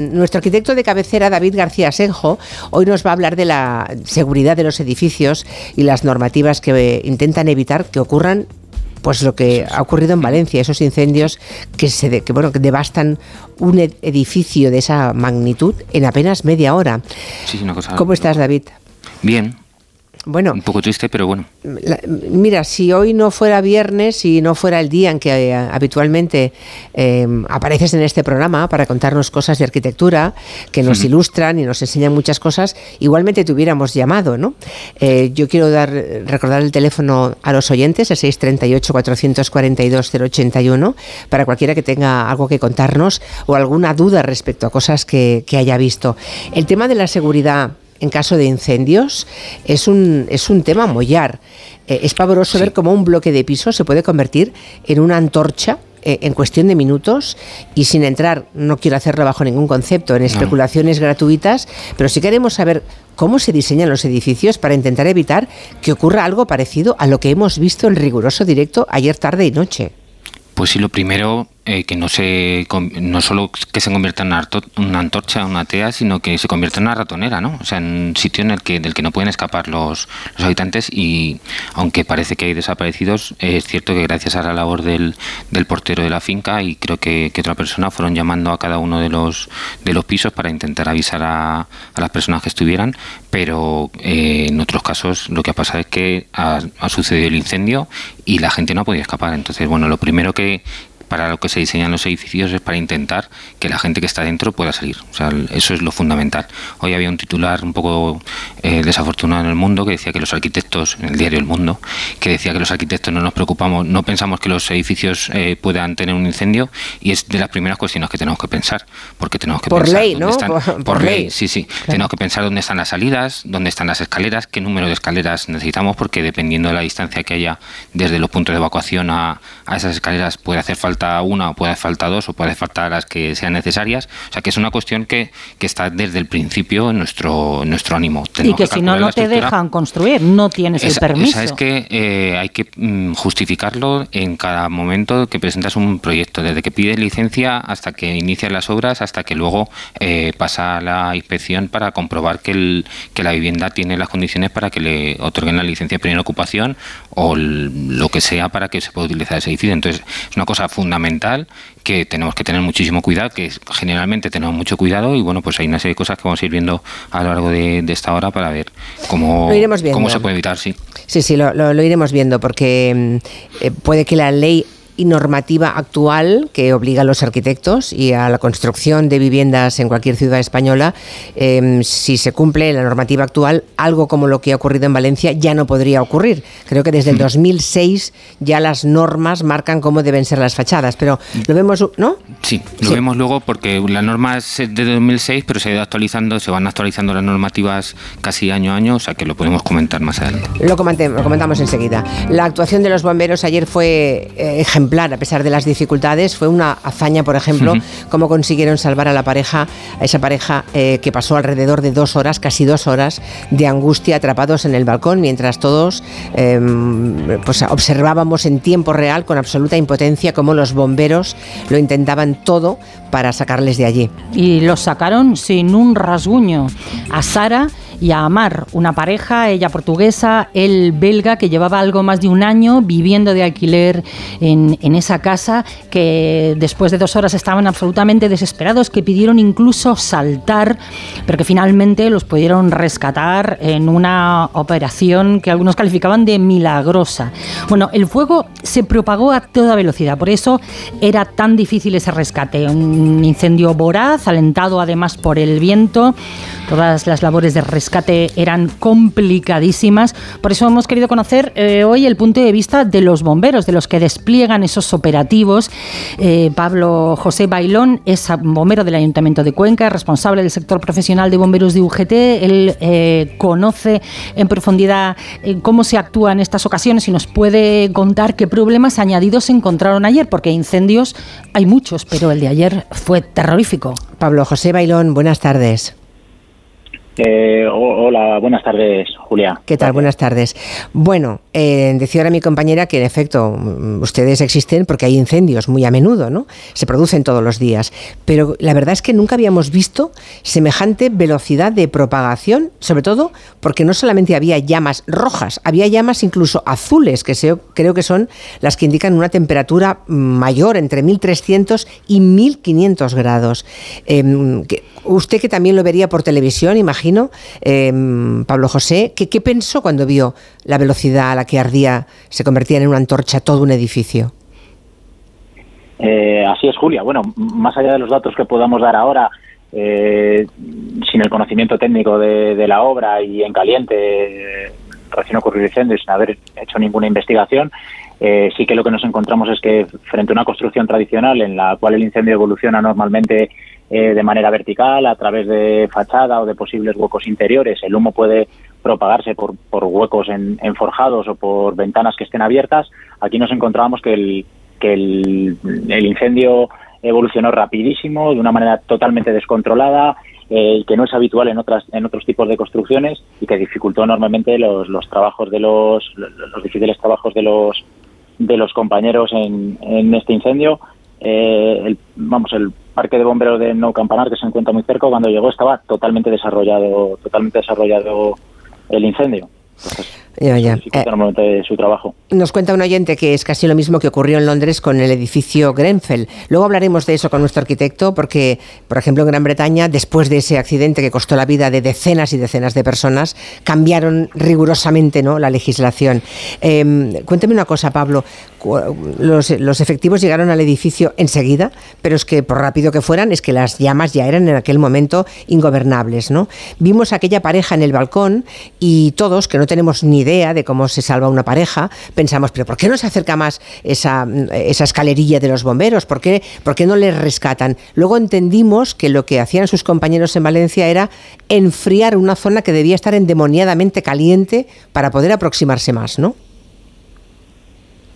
Nuestro arquitecto de cabecera, David García Senjo, hoy nos va a hablar de la seguridad de los edificios y las normativas que intentan evitar que ocurran pues lo que ha ocurrido en Valencia, esos incendios que se que, bueno, que devastan un edificio de esa magnitud en apenas media hora. ¿Cómo estás, David? Bien, bueno, un poco triste, pero bueno. mira, si hoy no fuera viernes y no fuera el día en que eh, habitualmente em, apareces en este programa para contarnos cosas de arquitectura que nos ilustran y nos enseñan muchas cosas, igualmente te hubiéramos llamado, ¿no? Eh, yo quiero dar recordar el teléfono a los oyentes, el 638 442 081, para cualquiera que tenga algo que contarnos o alguna duda respecto a cosas que, que haya visto. El tema de la seguridad en caso de incendios es un, es un tema mollar. Eh, es pavoroso ver cómo un bloque de piso se puede convertir en una antorcha eh, en cuestión de minutos y sin entrar, no quiero hacerlo bajo ningún concepto, en especulaciones gratuitas, pero sí queremos saber cómo se diseñan los edificios para intentar evitar que ocurra algo parecido a lo que hemos visto en riguroso directo ayer tarde y noche. Pues sí, lo primero eh, que no se no solo que se convierta en una, antorcha, una tea, sino que se convierta en una ratonera, ¿no? O sea, en un sitio en el que del que no pueden escapar los, los habitantes y aunque parece que hay desaparecidos, es cierto que gracias a la labor del, del portero de la finca y creo que, otra persona fueron llamando a cada uno de los de los pisos para intentar avisar a, a las personas que estuvieran, pero eh, en otros casos lo que ha pasado es que ha, ha sucedido el incendio y la gente no ha podido escapar. Entonces, bueno, lo primero que, para lo que se diseñan los edificios es para intentar que la gente que está dentro pueda salir. O sea, eso es lo fundamental. Hoy había un titular un poco eh, desafortunado en el mundo que decía que los arquitectos, en el diario El Mundo, que decía que los arquitectos no nos preocupamos, no pensamos que los edificios eh, puedan tener un incendio y es de las primeras cuestiones que tenemos que pensar, porque tenemos que por pensar ley, ¿no? por, ley, sí, sí. Tenemos que pensar dónde están las salidas, dónde están las escaleras, qué número de escaleras necesitamos, porque dependiendo de la distancia que haya desde los puntos de evacuación a, a esas escaleras puede hacer falta una o puede faltar dos o puede faltar las que sean necesarias. O sea que es una cuestión que, que está desde el principio en nuestro, nuestro ánimo. y que, si no, no te dejan construir, no tienes el permiso. es que eh, hay que mm, justificarlo en cada momento que presentas un proyecto, desde que pides licencia hasta que inicias las obras, hasta que luego eh, pasa la inspección para comprobar que, el, que la vivienda tiene las condiciones para que le otorguen la licencia de primera ocupación o lo que sea para que se pueda utilizar ese edificio. Entonces, es una cosa fundamental fundamental que tenemos que tener muchísimo cuidado, que generalmente tenemos mucho cuidado y bueno, pues hay una serie de cosas que vamos a ir viendo a lo largo de, esta hora para ver cómo, cómo se puede evitar, sí. Sí, sí, lo, lo iremos viendo porque mm, eh, puede que la ley y normativa actual que obliga a los arquitectos y a la construcción de viviendas en cualquier ciudad española, em, si se cumple la normativa actual, algo como lo que ha ocurrido en Valencia ya no podría ocurrir. Creo que desde el 2006 mm. ya las normas marcan cómo deben ser las fachadas, pero lo vemos, ¿no? Sí, lo vemos luego porque la norma es de 2006, pero se ha ido actualizando, se van actualizando las normativas casi año a año, o sea que lo podemos comentar más adelante. Lo, lo comentamos enseguida. La actuación de los bomberos ayer fue eh, ejemplar a pesar de las dificultades. Fue una hazaña, por ejemplo, cómo consiguieron salvar a la pareja, a esa pareja eh, que pasó alrededor de dos horas, casi dos horas, de angustia atrapados en el balcón, mientras todos em, pues observábamos en tiempo real, con absoluta impotencia, cómo los bomberos lo intentaban todo para sacarles de allí. Y los sacaron sin un rasguño. A Sara y a Amar, una pareja, ella portuguesa, él belga, que llevaba algo más de un año viviendo de alquiler en, en esa casa, que después de dos horas estaban absolutamente desesperados, que pidieron incluso saltar, pero que finalmente los pudieron rescatar en una operación que algunos calificaban de milagrosa. Bueno, el fuego se propagó a toda velocidad, por eso era tan difícil ese rescate. Un incendio voraz, alentado además por el viento, todas las labores de rescate eran complicadísimas. Por eso hemos querido conocer eh, hoy el punto de vista de los bomberos, de los que despliegan esos operativos. Eh, Pablo José Bailón es bombero del Ayuntamiento de Cuenca, responsable del sector profesional de bomberos de UGT. Él eh, conoce en profundidad cómo se actúa en estas ocasiones y nos puede contar qué problemas añadidos se encontraron ayer, porque incendios hay muchos, pero el de ayer fue terrorífico. Pablo José Bailón, buenas tardes. Eh, hola, buenas tardes, Julia. ¿Qué tal? Buenas tardes. Bueno, eh, decía ahora mi compañera que en efecto mm, ustedes existen porque hay incendios muy a menudo, ¿no? Se producen todos los días. Pero la verdad es que nunca habíamos visto semejante velocidad de propagación, sobre todo porque no solamente había llamas rojas, había llamas incluso azules, que creo que son las que indican una temperatura mayor, entre 1300 y 1500 grados. Em, usted que también lo vería por televisión, imagino, em, Pablo José, ¿qué, pensó cuando vio la velocidad a la que ardía, se convertía en una antorcha todo un edificio? Eh, así es, Julia. Bueno, más allá de los datos que podamos dar ahora, eh, sin el conocimiento técnico de, la obra y en caliente, recién ocurrido incendio sin haber hecho ninguna investigación, eh, sí que lo que nos encontramos es que frente a una construcción tradicional en la cual el incendio evoluciona normalmente eh, de manera vertical a través de fachada o de posibles huecos interiores. El humo puede propagarse por, por huecos en, forjados o por ventanas que estén abiertas. Aquí nos encontrábamos que el, que el, incendio evolucionó rapidísimo, de una manera totalmente descontrolada, eh, que no es habitual en otras en otros tipos de construcciones y que dificultó enormemente los, los trabajos de los, los difíciles trabajos de los de los compañeros en, en este incendio. Eh, el, vamos, el parque de bomberos de No Campanar, que se encuentra muy cerca, cuando llegó estaba totalmente desarrollado, totalmente desarrollado el incendio. Ya, ya. Eh, su trabajo. Nos cuenta un oyente que es casi lo mismo que ocurrió en Londres con el edificio Grenfell. Luego hablaremos de eso con nuestro arquitecto, porque, por ejemplo, en Gran Bretaña, después de ese accidente que costó la vida de decenas y decenas de personas, cambiaron rigurosamente ¿no? la legislación. Eh, cuénteme una cosa, Pablo. Los, efectivos llegaron al edificio enseguida, pero es que, por rápido que fueran, es que las llamas ya eran en aquel momento ingobernables. ¿no? Vimos aquella pareja en el balcón y todos, que no tenemos ni idea de cómo se salva una pareja, pensamos, pero ¿por qué no se acerca más esa, esa escalerilla de los bomberos? ¿Por qué, ¿Por qué no les rescatan? Luego entendimos que lo que hacían sus compañeros en Valencia era enfriar una zona que debía estar endemoniadamente caliente para poder aproximarse más, ¿no?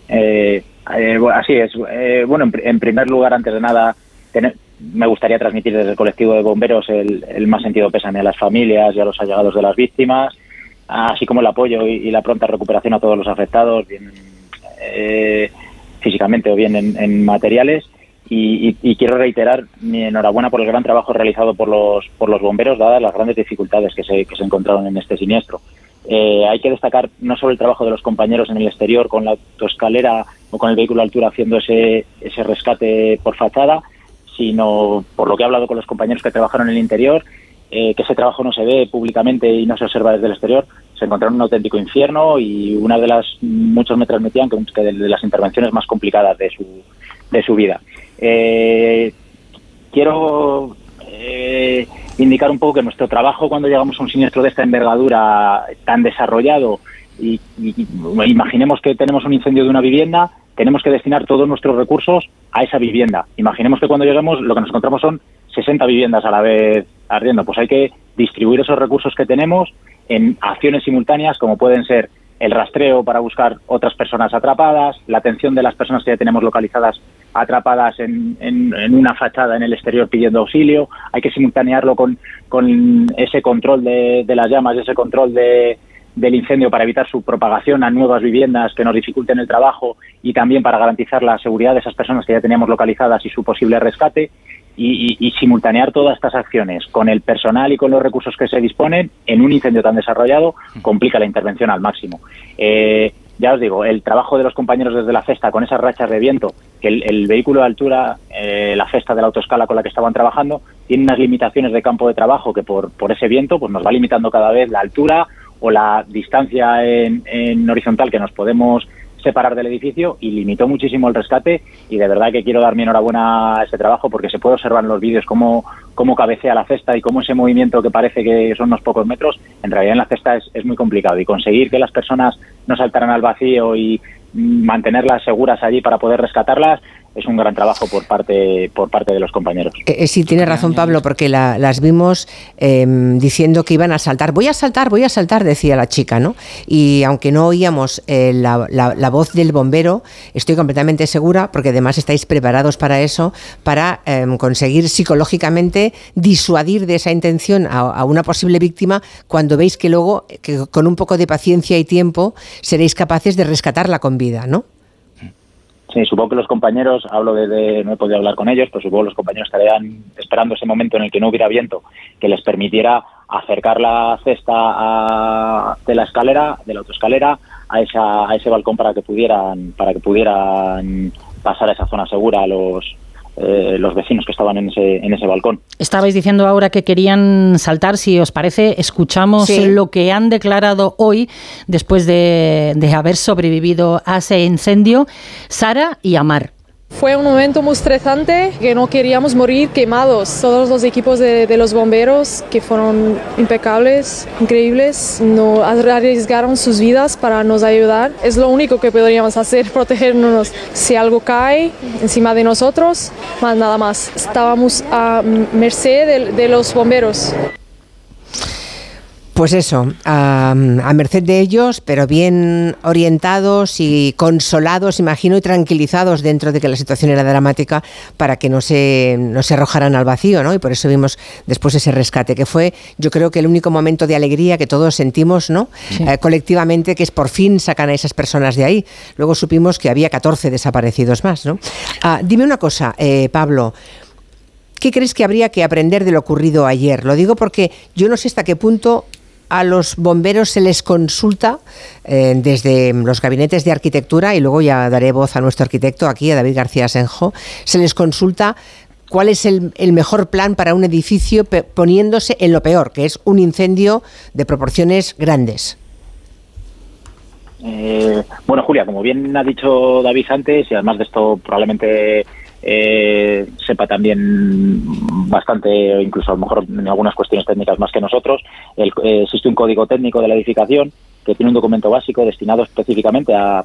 Eh, eh, así es. Eh, bueno, en, primer lugar, antes de nada, me gustaría transmitir desde el colectivo de bomberos el, más sentido pésame a las familias y a los allegados de las víctimas así como el apoyo y, la pronta recuperación a todos los afectados, bien eh, físicamente o bien en, materiales. Y, quiero reiterar mi enhorabuena por el gran trabajo realizado por los, por los bomberos, dadas las grandes dificultades que se, que se encontraron en este siniestro. Eh, hay que destacar no solo el trabajo de los compañeros en el exterior con la autoescalera o con el vehículo a altura haciendo ese, ese rescate por fachada, sino por lo que he hablado con los compañeros que trabajaron en el interior, eh, que ese trabajo no se ve públicamente y no se observa desde el exterior, se encontraron un auténtico infierno y una de las, muchos me transmitían que, de, las intervenciones más complicadas de su, de su vida. Eh, quiero eh, indicar un poco que nuestro trabajo cuando llegamos a un siniestro de esta envergadura tan desarrollado y, imaginemos que tenemos un incendio de una vivienda, tenemos que destinar todos nuestros recursos a esa vivienda. Imaginemos que cuando llegamos lo que nos encontramos son 60 viviendas a la vez ardiendo. Pues hay que distribuir esos recursos que tenemos en acciones simultáneas como pueden ser el rastreo para buscar otras personas atrapadas, la atención de las personas que ya tenemos localizadas atrapadas en, en, una fachada en el exterior pidiendo auxilio, hay que simultanearlo con, ese control de, de las llamas, ese control de, del incendio para evitar su propagación a nuevas viviendas que nos dificulten el trabajo y también para garantizar la seguridad de esas personas que ya teníamos localizadas y su posible rescate y, simultanear todas estas acciones con el personal y con los recursos que se disponen en un incendio tan desarrollado complica la intervención al máximo. Eh, ya os digo, el trabajo de los compañeros desde la cesta con esas rachas de viento, que el, vehículo de altura, eh, la cesta de la autoescala con la que estaban trabajando, tiene unas limitaciones de campo de trabajo que por, por ese viento pues nos va limitando cada vez la altura o la distancia en, en horizontal que nos podemos separar del edificio y limitó muchísimo el rescate. Y de verdad que quiero dar mi enhorabuena a ese trabajo porque se puede observar en los vídeos cómo, cómo cabecea la cesta y cómo ese movimiento que parece que son unos pocos metros, en realidad en la cesta es, es muy complicado. Y conseguir que las personas no saltaran al vacío y mantenerlas seguras allí para poder rescatarlas es un gran trabajo por parte por parte de los compañeros. Eh, eh, sí, tiene razón Pablo, porque. Eh, porque las vimos em, diciendo que iban a saltar. Voy a saltar, voy a saltar, decía la chica, ¿no? Y aunque no oíamos la, voz del bombero, estoy completamente segura, porque además estáis preparados para eso, para em, conseguir psicológicamente disuadir de esa intención a, a, una posible víctima cuando veis que luego, que con un poco de paciencia y tiempo, seréis capaces de rescatarla con vida, ¿no? Sí, supongo que los compañeros, hablo de, no he podido hablar con ellos, pero supongo que los compañeros estarían esperando ese momento en el que no hubiera viento, que les permitiera acercar la cesta de la escalera, de la autoescalera, a, esa, a ese balcón para que pudieran, para que pudieran pasar a esa zona segura a los, eh, los vecinos que estaban en ese, en ese balcón. Estabais diciendo ahora que querían saltar, si os parece, escuchamos lo que han declarado hoy después de, de haber sobrevivido a ese incendio Sara y Amar. Fue un momento muy estresante, que no queríamos morir quemados. Todos los equipos de, los bomberos, que fueron impecables, increíbles, no arriesgaron sus vidas para nos ayudar. Es lo único que podríamos hacer, protegernos. Si algo cae encima de nosotros, más nada más. Estábamos a merced de los bomberos. Pues eso, a, merced de ellos, pero bien orientados y consolados, imagino, y tranquilizados dentro de que la situación era dramática para que no se, no se arrojaran al vacío, ¿no? Y por eso vimos después ese rescate, que fue, yo creo que el único momento de alegría que todos sentimos, ¿no? Eh, colectivamente, que es por fin sacan a esas personas de ahí. Luego supimos que había 14 desaparecidos más, ¿no? Ah, dime una cosa, eh, Pablo. ¿Qué crees que habría que aprender de lo ocurrido ayer? Lo digo porque yo no sé hasta qué punto a los bomberos se les consulta eh, desde los gabinetes de arquitectura, y luego ya daré voz a nuestro arquitecto aquí, a David García Senjo, se les consulta cuál es el, mejor plan para un edificio poniéndose en lo peor, que es un incendio de proporciones grandes. Eh, bueno, Julia, como bien ha dicho David antes, y además de esto probablemente eh, sepa también bastante, incluso a lo mejor en algunas cuestiones técnicas más que nosotros. Eh, existe un código técnico de la edificación que tiene un documento básico destinado específicamente a,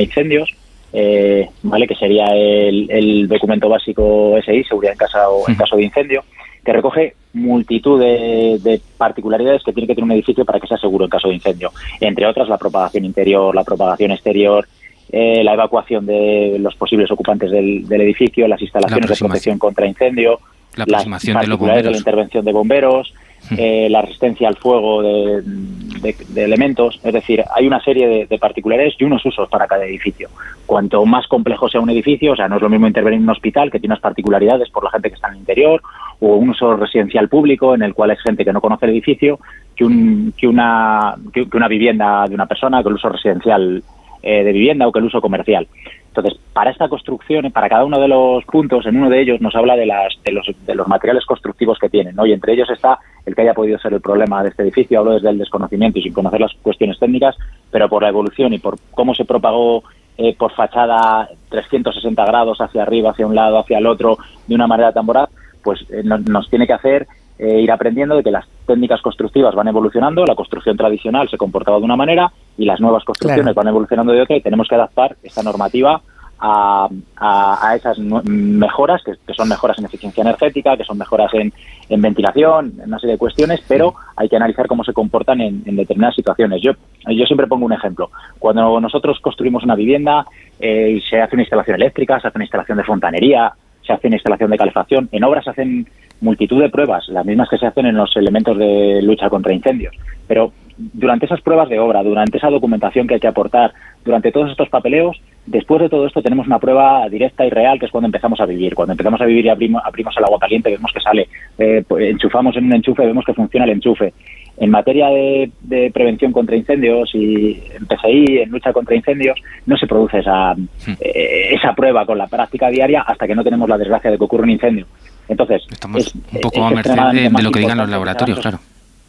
incendios, eh, ¿vale? que sería el, documento básico SI, seguridad en casa o en caso de incendio, que recoge multitud de, de, particularidades que tiene que tener un edificio para que sea seguro en caso de incendio. Entre otras, la propagación interior, la propagación exterior, eh, la evacuación de los posibles ocupantes del, edificio, las instalaciones de protección contra incendio, la las particularidades de, la intervención de bomberos, hmm. eh, la resistencia al fuego de, elementos. Es decir, hay una serie de, particularidades y unos usos para cada edificio. Cuanto más complejo sea un edificio, o sea, no es lo mismo intervenir en un hospital que tiene unas particularidades por la gente que está en el interior, o un uso residencial público en el cual hay gente que no conoce el edificio, que, un, que, una, que una vivienda de una persona, que el uso residencial eh, de vivienda o que el uso comercial. Entonces, para esta construcción, para cada uno de los puntos, en uno de ellos nos habla de, las, de, los, de los materiales constructivos que tienen, ¿no? y entre ellos está el que haya podido ser el problema de este edificio, hablo desde el desconocimiento y sin conocer las cuestiones técnicas, pero por la evolución y por cómo se propagó eh, por fachada 360 grados hacia arriba, hacia un lado, hacia el otro, de una manera tan voraz, pues eh, nos tiene que hacer eh, ir aprendiendo de que las técnicas constructivas van evolucionando, la construcción tradicional se comportaba de una manera y las nuevas construcciones van evolucionando de otra y tenemos que adaptar esta normativa a, a, esas mejoras, que, son mejoras en eficiencia energética, que son mejoras en, ventilación, en una serie de cuestiones, pero hay que analizar cómo se comportan en, determinadas situaciones. Yo, yo siempre pongo un ejemplo. Cuando nosotros construimos una vivienda, eh, se hace una instalación eléctrica, se hace una instalación de fontanería, se hace una instalación de calefacción. En obras se hacen multitud de pruebas, las mismas que se hacen en los elementos de lucha contra incendios. Pero durante esas pruebas de obra, durante esa documentación que hay que aportar, durante todos estos papeleos, después de todo esto tenemos una prueba directa y real que es cuando empezamos a vivir. Cuando empezamos a vivir y abrimos, abrimos el agua caliente, vemos que sale, eh, pues, enchufamos en un enchufe, vemos que funciona el enchufe. En materia de, prevención contra incendios y en PCI, en lucha contra incendios, no se produce esa, hmm. eh, esa prueba con la práctica diaria hasta que no tenemos la desgracia de que ocurra un incendio. Entonces, estamos un poco a merced de, lo que digan los laboratorios, claro.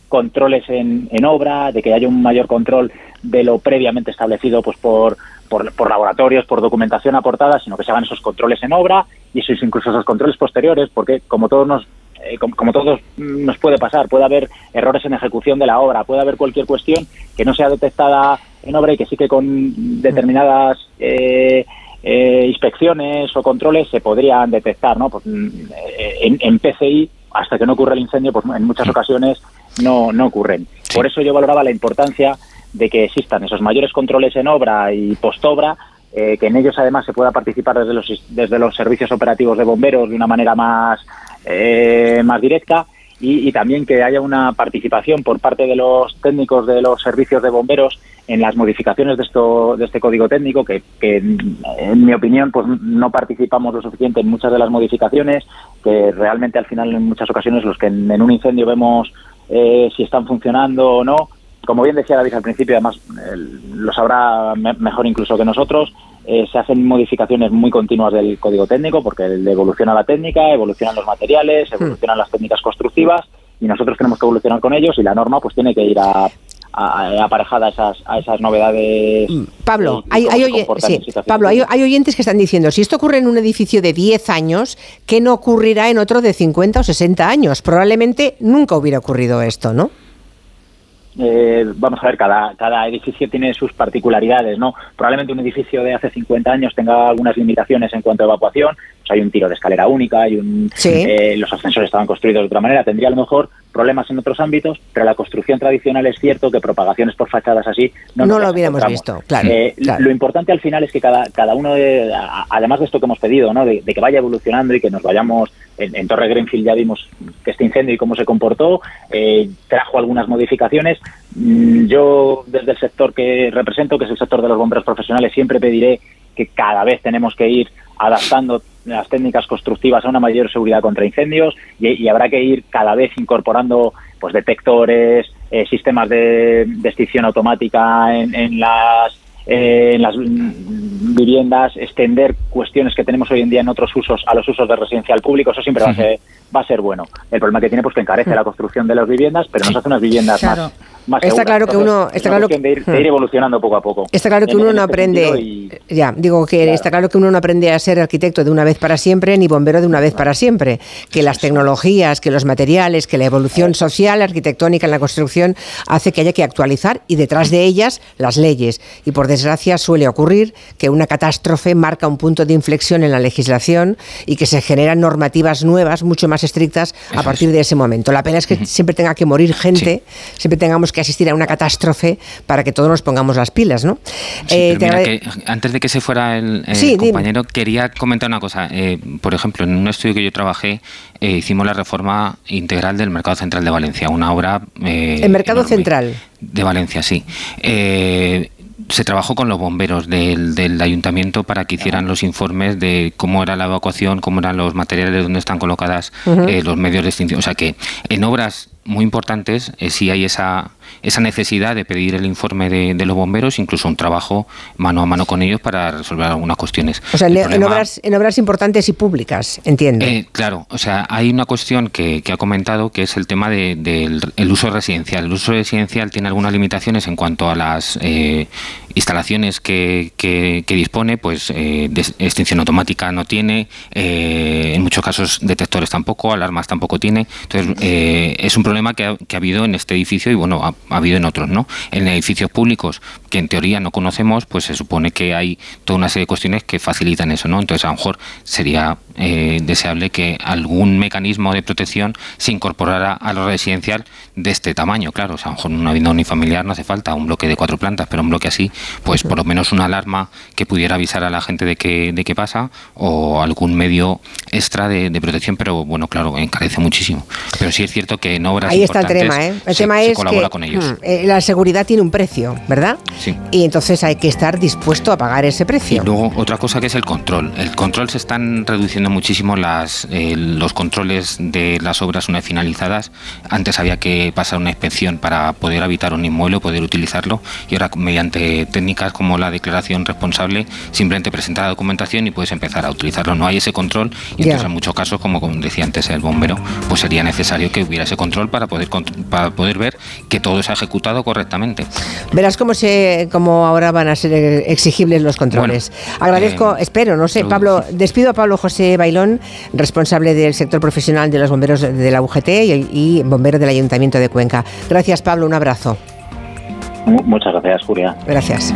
Controles en, en obra, de que haya un mayor control de lo previamente establecido pues por, por, laboratorios, por documentación aportada, sino que se hagan esos controles en obra y esos, incluso esos controles posteriores, porque como todos nos eh, como, todos nos puede pasar, puede haber errores en ejecución de la obra, puede haber cualquier cuestión que no sea detectada en obra y que sí que con determinadas eh, inspecciones o controles se podrían detectar, ¿no? Pues, mm, en, en, PCI, hasta que no ocurre el incendio, pues en muchas ocasiones no, no ocurren. Por eso yo valoraba la importancia de que existan esos mayores controles en obra y postobra, eh, que en ellos además se pueda participar desde los, desde los servicios operativos de bomberos de una manera más, eh, más directa y, también que haya una participación por parte de los técnicos de los servicios de bomberos en las modificaciones de, esto, de este código técnico, que, en mi opinión pues no participamos lo suficiente en muchas de las modificaciones, que realmente al final en muchas ocasiones los que en, un incendio vemos eh, si están funcionando o no, como bien decía David al principio, además lo sabrá mejor incluso que nosotros, eh, se hacen modificaciones muy continuas del código técnico porque evoluciona la técnica, evolucionan los materiales, hmm. evolucionan las técnicas constructivas y nosotros tenemos que evolucionar con ellos y la norma pues tiene que ir a, aparejada a esas, a esas novedades. Hmm. Pablo, hay, Pablo hay, hay, oyentes que están diciendo, si esto ocurre en un edificio de 10 años, ¿qué no ocurrirá en otro de 50 o 60 años? Probablemente nunca hubiera ocurrido esto, ¿no? Eh, vamos a ver, cada, cada edificio tiene sus particularidades, ¿no? Probablemente un edificio de hace 50 años tenga algunas limitaciones en cuanto a evacuación, pues hay un tiro de escalera única, hay un, eh, los ascensores estaban construidos de otra manera, tendría a lo mejor problemas en otros ámbitos, pero la construcción tradicional es cierto que propagaciones por fachadas así no, no lo hubiéramos visto. Eh, claro, Lo importante al final es que cada, cada uno, de, además de esto que hemos pedido, ¿no? de, que vaya evolucionando y que nos vayamos, en, Torre Greenfield ya vimos que este incendio y cómo se comportó, eh, trajo algunas modificaciones. Mm, yo desde el sector que represento, que es el sector de los bomberos profesionales, siempre pediré que cada vez tenemos que ir adaptando las técnicas constructivas a una mayor seguridad contra incendios y, habrá que ir cada vez incorporando pues detectores, eh, sistemas de, extinción automática en, las en las viviendas, extender cuestiones que tenemos hoy en día en otros usos a los usos de residencial público, eso siempre va a ser va a ser bueno. El problema que tiene pues que encarece la construcción de las viviendas, pero nos hace unas viviendas más está claro que uno está claro que, de ir, hmm. evolucionando poco a poco. Está claro que uno no este aprende ya digo que está claro que uno no aprende a ser arquitecto de una vez para siempre ni bombero de una vez para siempre. Que las tecnologías, que los materiales, que la evolución social, arquitectónica en la construcción hace que haya que actualizar y detrás de ellas las leyes. Y por desgracia suele ocurrir que una catástrofe marca un punto de inflexión en la legislación y que se generan normativas nuevas mucho más estrictas a partir de ese momento. La pena es que siempre tenga que morir gente, siempre tengamos que asistir a una catástrofe para que todos nos pongamos las pilas, ¿no? Eh, antes de que se fuera el, compañero, quería comentar una cosa. Eh, por ejemplo, en un estudio que yo trabajé, eh, hicimos la reforma integral del Mercado Central de Valencia, una obra... ¿El Mercado Central? De Valencia, sí se trabajó con los bomberos del, del, ayuntamiento para que hicieran los informes de cómo era la evacuación, cómo eran los materiales, dónde están colocadas los medios de extinción. O sea que en obras muy importantes eh, si hay esa, esa necesidad de pedir el informe de, los bomberos, incluso un trabajo mano a mano con ellos para resolver algunas cuestiones. O sea, en, obras, en obras importantes y públicas, entiendo. Eh, claro, o sea, hay una cuestión que, que ha comentado que es el tema del de, uso residencial. El uso residencial tiene algunas limitaciones en cuanto a las eh, instalaciones que, que, dispone, pues eh, extinción automática no tiene, en muchos casos detectores tampoco, alarmas tampoco tiene. Entonces, es un problema que ha, que ha habido en este edificio y bueno, ha, ha habido en otros, ¿no? En edificios públicos que en teoría no conocemos, pues se supone que hay toda una serie de cuestiones que facilitan eso, ¿no? Entonces a lo mejor sería eh, deseable que algún mecanismo de protección se incorporara a lo residencial de este tamaño, claro, o sea, a lo mejor una vivienda unifamiliar no hace falta un bloque de cuatro plantas, pero un bloque así, pues por lo menos una alarma que pudiera avisar a la gente de qué de qué pasa o algún medio extra de, protección, pero bueno, claro, encarece muchísimo. Pero sí es cierto que en obras Ahí está el tema, ¿eh? El tema es colabora con ellos. Mm, eh, la seguridad tiene un precio, ¿verdad? Sí. Y entonces hay que estar dispuesto a pagar ese precio. Y luego otra cosa que es el control. El control se están reduciendo muchísimo las, eh, los controles de las obras una vez finalizadas. Antes había que pasar una inspección para poder habitar un inmueble, poder utilizarlo y ahora mediante técnicas como la declaración responsable simplemente presentar la documentación y puedes empezar a utilizarlo. No hay ese control y entonces en muchos casos, como decía antes el bombero, pues sería necesario que hubiera ese control para poder, para poder ver que todo se ha ejecutado correctamente. Verás cómo, se, cómo ahora van a ser exigibles los controles. Agradezco, eh, espero, no sé, Pablo, despido a Pablo José Bailón, responsable del sector profesional de los bomberos de la UGT y, bombero del Ayuntamiento de Cuenca. Gracias, Pablo, un abrazo. Muchas gracias, Julia. Gracias.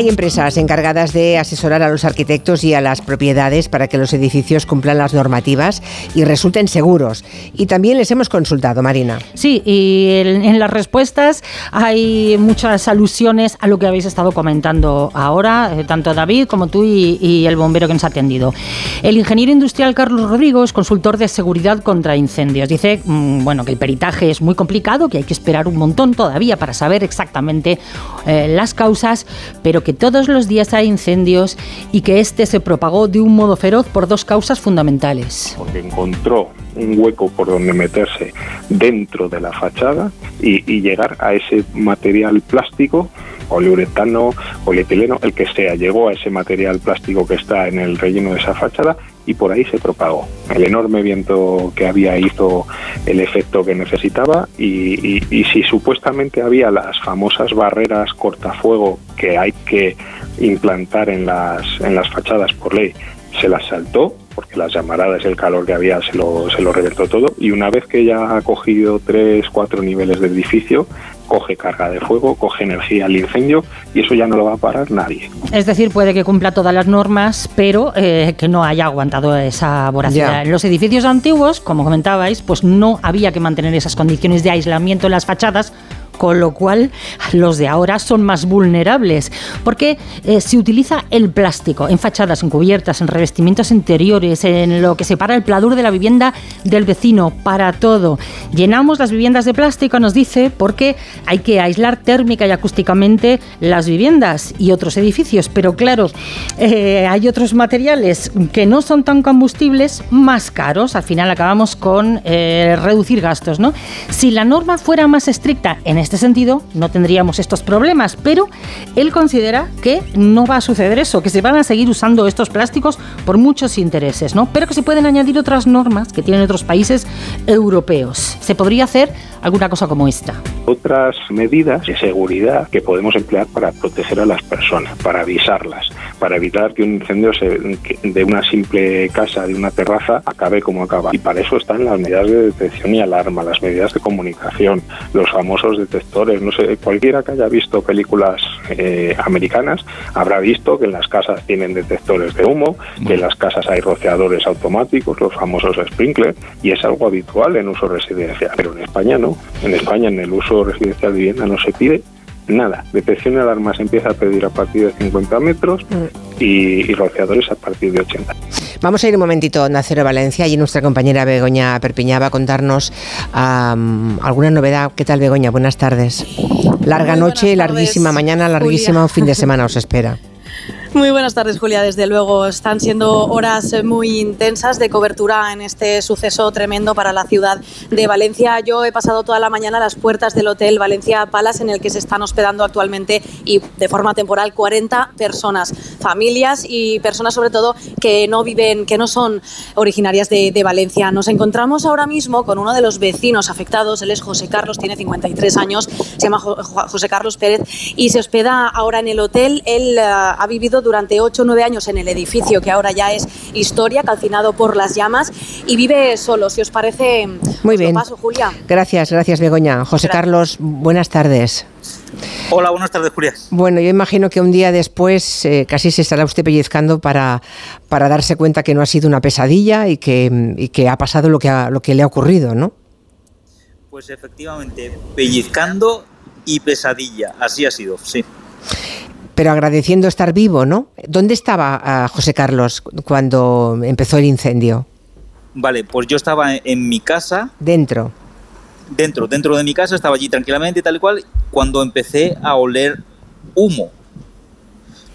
Hay empresas encargadas de asesorar a los arquitectos y a las propiedades para que los edificios cumplan las normativas y resulten seguros. Y también les hemos consultado, Marina. Sí, y en, las respuestas hay muchas alusiones a lo que habéis estado comentando ahora, eh, tanto David como tú y, el bombero que nos ha atendido. El ingeniero industrial Carlos Rodrigo es consultor de seguridad contra incendios. Dice, mm, bueno, que el peritaje es muy complicado, que hay que esperar un montón todavía para saber exactamente eh, las causas, pero que todos los días hay incendios y que este se propagó de un modo feroz por dos causas fundamentales. Porque encontró un hueco por donde meterse dentro de la fachada y, y llegar a ese material plástico poliuretano, polietileno, el que sea, llegó a ese material plástico que está en el relleno de esa fachada y por ahí se propagó. El enorme viento que había hizo el efecto que necesitaba y, si supuestamente había las famosas barreras cortafuego que hay que implantar en las, en las fachadas por ley, se las saltó porque las llamaradas, el calor que había se lo, se lo reventó todo y una vez que ya ha cogido tres, cuatro niveles del edificio, coge carga de fuego, coge energía al incendio y eso ya no lo va a parar nadie. Es decir, puede que cumpla todas las normas, pero eh, que no haya aguantado esa voracidad. En los edificios antiguos, como comentabais, pues no había que mantener esas condiciones de aislamiento en las fachadas con lo cual los de ahora son más vulnerables, porque eh, se utiliza el plástico en fachadas, en cubiertas, en revestimientos interiores, en lo que separa el pladur de la vivienda del vecino, para todo. Llenamos las viviendas de plástico, nos dice, porque hay que aislar térmica y acústicamente las viviendas y otros edificios, pero claro, eh, hay otros materiales que no son tan combustibles, más caros, al final acabamos con eh, reducir gastos, ¿no? Si la norma fuera más estricta en este sentido no tendríamos estos problemas, pero él considera que no va a suceder eso, que se van a seguir usando estos plásticos por muchos intereses, ¿no? Pero que se pueden añadir otras normas que tienen otros países europeos. Se podría hacer alguna cosa como esta. Otras medidas de seguridad que podemos emplear para proteger a las personas, para avisarlas, para evitar que un incendio de una simple casa, de una terraza, acabe como acaba. Y para eso están las medidas de detección y alarma, las medidas de comunicación, los famosos detectores no sé, cualquiera que haya visto películas eh, americanas habrá visto que en las casas tienen detectores de humo, que en las casas hay rociadores automáticos, los famosos sprinklers, y es algo habitual en uso residencial. Pero en España no. En España en el uso residencial de vivienda no se pide nada. Detección de alarma se empieza a pedir a partir de 50 metros mm. y, y rociadores a partir de 80. Vamos a ir un momentito a Nacero Valencia y nuestra compañera Begoña Perpiñá va a contarnos alguna novedad. ¿Qué tal, Begoña? Buenas tardes. Larga noche, larguísima mañana, larguísima fin de semana os espera. Muy buenas tardes, Julia. Desde luego, están siendo horas muy intensas de cobertura en este suceso tremendo para la ciudad de Valencia. Yo he pasado toda la mañana a las puertas del Hotel Valencia Palace, en el que se están hospedando actualmente y de forma temporal 40 personas, familias y personas sobre todo que no viven, que no son originarias de, Valencia. Nos encontramos ahora mismo con uno de los vecinos afectados. Él es José Carlos, tiene 53 años, se llama José Carlos Pérez y se hospeda ahora en el hotel. Él uh, ha vivido durante 8 o 9 años en el edificio que ahora ya es historia, calcinado por las llamas, y vive solo. Si os parece, muy bien. Paso, Julia. Gracias, gracias Begoña. José Carlos, buenas tardes. Hola, buenas tardes, Julia. Bueno, yo imagino que un día después eh, casi se estará usted pellizcando para, para darse cuenta que no ha sido una pesadilla y que, y que ha pasado lo que, ha, lo que le ha ocurrido, ¿no? Pues efectivamente, pellizcando y pesadilla, así ha sido, sí pero agradeciendo estar vivo, ¿no? ¿Dónde estaba ah, José Carlos cuando empezó el incendio? Vale, pues yo estaba en mi casa. Dentro. Dentro, dentro de mi casa, estaba allí tranquilamente, tal y cual, cuando empecé a oler humo.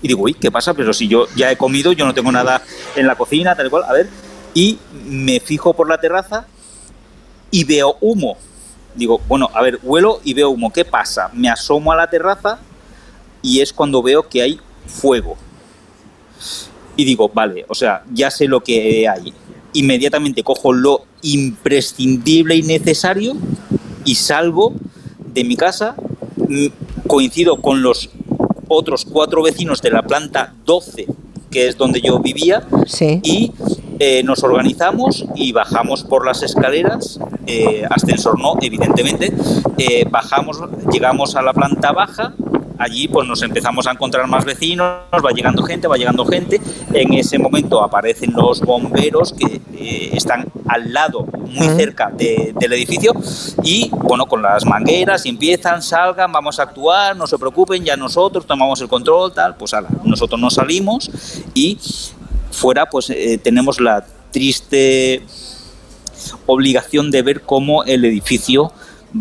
Y digo, uy, ¿qué pasa? Pero si yo ya he comido, yo no tengo nada en la cocina, tal y cual, a ver. Y me fijo por la terraza y veo humo. Digo, bueno, a ver, huelo y veo humo. ¿Qué pasa? Me asomo a la terraza y es cuando veo que hay fuego. Y digo, vale, o sea, ya sé lo que hay. Inmediatamente cojo lo imprescindible y necesario y salgo de mi casa. Mm, coincido con los otros cuatro vecinos de la planta 12, que es donde yo vivía, y eh, nos organizamos y bajamos por las escaleras, eh, ascensor no, evidentemente, eh, bajamos, llegamos a la planta baja allí pues nos empezamos a encontrar más vecinos, va llegando gente, va llegando gente. En ese momento aparecen los bomberos que eh, están al lado, muy cerca del edificio, y bueno, con las mangueras empiezan, salgan, vamos a actuar, no se preocupen, ya nosotros tomamos el control, tal, pues ala, nosotros nos salimos y fuera pues eh, tenemos la triste obligación de ver cómo el edificio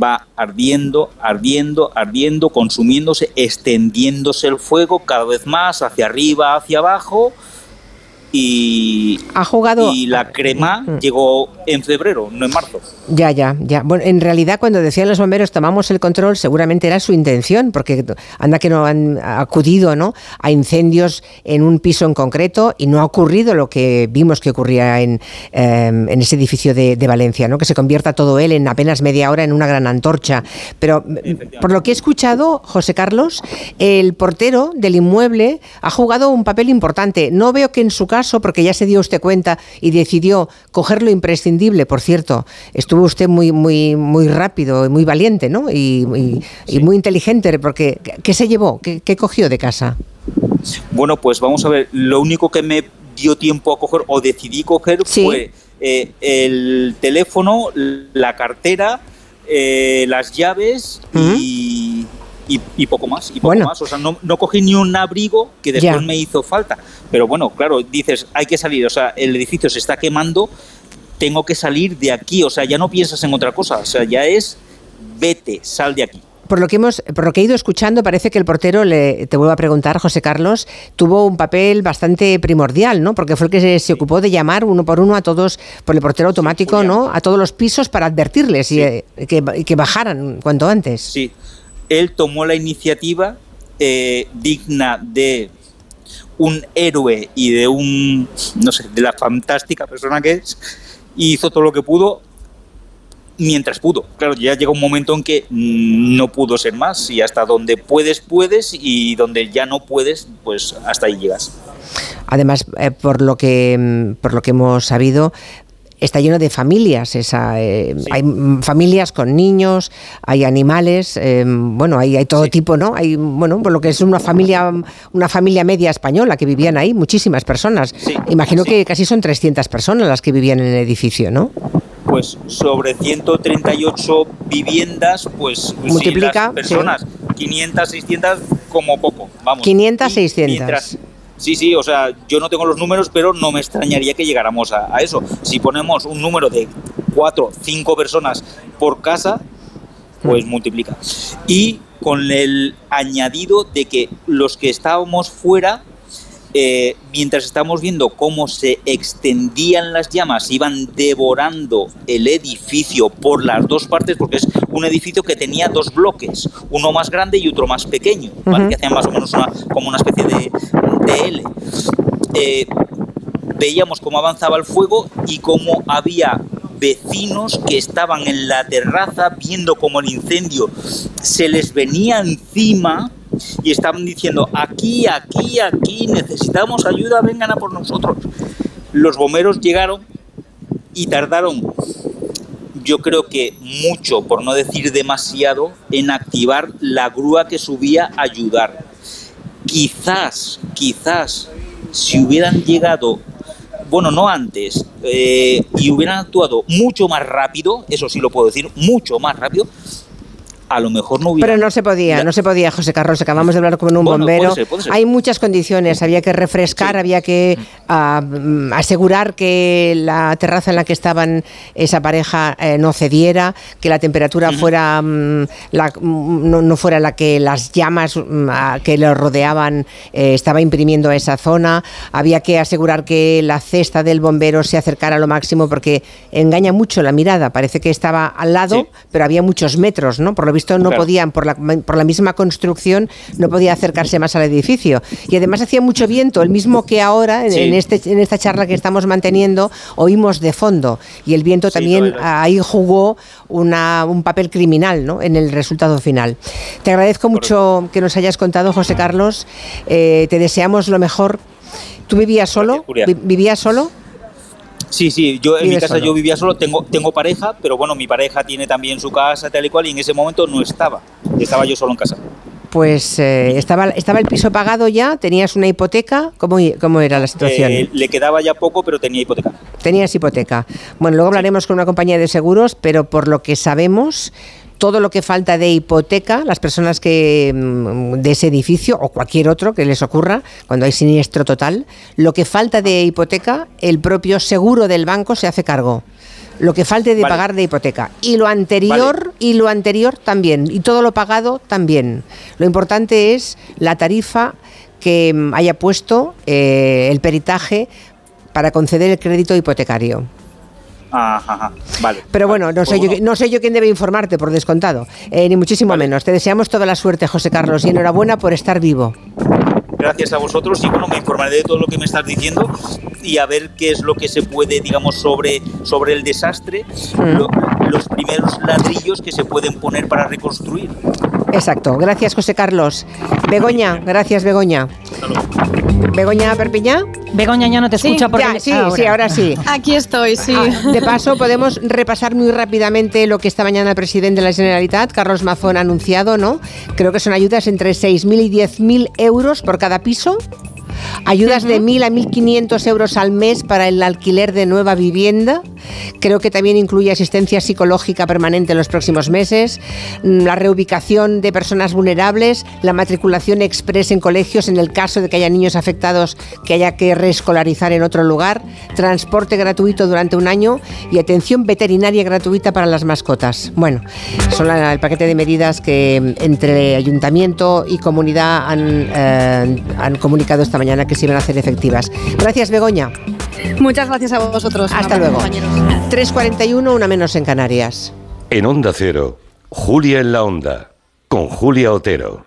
va ardiendo, ardiendo, ardiendo, consumiéndose, extendiéndose el fuego cada vez más hacia arriba, hacia abajo y, ha jugado y la crema mm. llegó en febrero, no en marzo. Ya, ya, ya. Bueno, en realidad cuando decían los bomberos tomamos el control, seguramente era su intención, porque anda que no han acudido ¿no? a incendios en un piso en concreto y no ha ocurrido lo que vimos que ocurría en, em, en ese edificio de, de, Valencia, ¿no? que se convierta todo él en apenas media hora en una gran antorcha. Pero por lo que he escuchado, José Carlos, el portero del inmueble ha jugado un papel importante. No veo que en su caso porque ya se dio usted cuenta y decidió coger lo imprescindible, por cierto, estuvo usted muy, muy, muy rápido y muy valiente, ¿no? Y, muy inteligente, porque ¿qué se llevó? ¿Qué, cogió de casa? Bueno, pues vamos a ver, lo único que me dio tiempo a coger o decidí coger fue eh, el teléfono, la cartera, eh, las llaves y y, poco más, y poco más. O sea, no, no, cogí ni un abrigo que después me hizo falta. Pero bueno, claro, dices, hay que salir, o sea, el edificio se está quemando, tengo que salir de aquí, o sea, ya no piensas en otra cosa, o sea, ya es, vete, sal de aquí. Por lo que hemos, por lo que he ido escuchando, parece que el portero, le, te vuelvo a preguntar, José Carlos, tuvo un papel bastante primordial, ¿no? Porque fue el que se, ocupó de llamar uno por uno a todos, por el portero automático, ¿no? A todos los pisos para advertirles y, eh, que, que, bajaran cuanto antes. Sí, él tomó la iniciativa eh, digna de un héroe y de un, no sé, de la fantástica persona que es, y hizo todo lo que pudo mientras pudo. Claro, ya llega un momento en que no pudo ser más y hasta donde puedes, puedes y donde ya no puedes, pues hasta ahí llegas. Además, eh, por lo que mm, por lo que hemos sabido, está lleno de familias. Esa, eh, Hay familias con niños, hay animales, eh, bueno, hay, hay todo tipo, ¿no? Hay, bueno, por lo que es una familia, una familia media española que vivían ahí, muchísimas personas. Imagino que casi son 300 personas las que vivían en el edificio, ¿no? Pues sobre 138 viviendas, pues multiplica personas, 500, 600 como poco, vamos. 500, 600. Sí, sí, o sea, yo no tengo los números, pero no me extrañaría que llegáramos a, eso. Si ponemos un número de cuatro, cinco personas por casa, pues multiplica. Y con el añadido de que los que estábamos fuera eh, mientras estamos viendo cómo se extendían las llamas, iban devorando el edificio por las dos partes, porque es un edificio que tenía dos bloques, uno más grande y otro más pequeño, que hacían más o menos una, como una especie de, L. Eh, veíamos cómo avanzaba el fuego y cómo había vecinos que estaban en la terraza viendo cómo el incendio se les venía encima y estaban diciendo, aquí, aquí, aquí, necesitamos ayuda, vengan a por nosotros. Los bomberos llegaron y tardaron, yo creo que mucho, por no decir demasiado, en activar la grúa que subía a ayudar. Quizás, quizás, si hubieran llegado bueno, no antes, eh, y hubieran actuado mucho más rápido, eso sí lo puedo decir, mucho más rápido, a lo mejor no hubiera... Pero no se podía, no se podía, José Carlos, acabamos de hablar con un bombero. Hay muchas condiciones, había que refrescar, había que ah, mm, asegurar que la terraza en la que estaban esa pareja eh, no cediera, que la temperatura fuera mm, la, mm, no, fuera la que las llamas que lo rodeaban eh, estaba imprimiendo a esa zona, había que asegurar que la cesta del bombero se acercara a lo máximo porque engaña mucho la mirada, parece que estaba al lado, pero había muchos metros, ¿no? Por lo visto no podían, por la, por la misma construcción, no podía acercarse más al edificio. Y además hacía mucho viento, el mismo que ahora, en, este, en esta charla que estamos manteniendo, oímos de fondo. Y el viento también ahí jugó una, un papel criminal ¿no? en el resultado final. Te agradezco mucho que nos hayas contado, José Carlos. Eh, te deseamos lo mejor. ¿Tú vivías solo? ¿Vivías solo? Sí, sí, yo en mi casa yo vivía solo, tengo, tengo pareja, pero bueno, mi pareja tiene también su casa tal y cual y en ese momento no estaba, estaba yo solo en casa. pues eh, estaba, estaba el piso pagado ya, tenías una hipoteca, ¿cómo, cómo era la situación? Eh, le quedaba ya poco, pero tenía hipoteca. Tenías hipoteca. Bueno, luego hablaremos con una compañía de seguros, pero por lo que sabemos, todo lo que falta de hipoteca, las personas que mm, de ese edificio o cualquier otro que les ocurra, cuando hay siniestro total, lo que falta de hipoteca, el propio seguro del banco se hace cargo. Lo que falte de Vale. pagar de hipoteca. Y lo anterior, y lo anterior también. Y todo lo pagado también. Lo importante es la tarifa que mm, haya puesto eh, el peritaje para conceder el crédito hipotecario. Ajá, ajá, vale. Pero bueno, no sé, Pues yo, no sé yo quién debe informarte, por descontado, eh, ni muchísimo menos. Te deseamos toda la suerte, José Carlos, y enhorabuena por estar vivo. Gracias a vosotros y bueno, me informaré de todo lo que me estás diciendo y a ver qué es lo que se puede, digamos, sobre, sobre el desastre, lo- los primeros ladrillos que se pueden poner para reconstruir. Exacto. Gracias, José Carlos. Begoña, gracias, Begoña. Begoña Perpiñá. Begoña ya no te Sí, escucha porque Ya, sí, sí, ahora sí. Aquí estoy, sí. Ah, de paso, podemos repasar muy rápidamente lo que esta mañana el presidente de la Generalitat, Carlos Mazón, ha anunciado, ¿no? Creo que son ayudas entre 6.000 y 10.000 euros por cada piso. Ayudas de 1.000 a 1.500 euros al mes para el alquiler de nueva vivienda. Creo que también incluye asistencia psicológica permanente en los próximos meses, mm, la reubicación de personas vulnerables, la matriculación express en colegios en el caso de que haya niños afectados que haya que reescolarizar en otro lugar, transporte gratuito durante un año y atención veterinaria gratuita para las mascotas. Bueno, son la- el paquete de medidas que mm, entre ayuntamiento y comunidad han, eh, han comunicado esta mañana que se iban a hacer efectivas. Gracias, Begoña. Muchas gracias a vosotros. Hasta luego. compañeros. 3.41, una menos en Canarias. En Onda Cero, Julia en la Onda, con Julia Otero.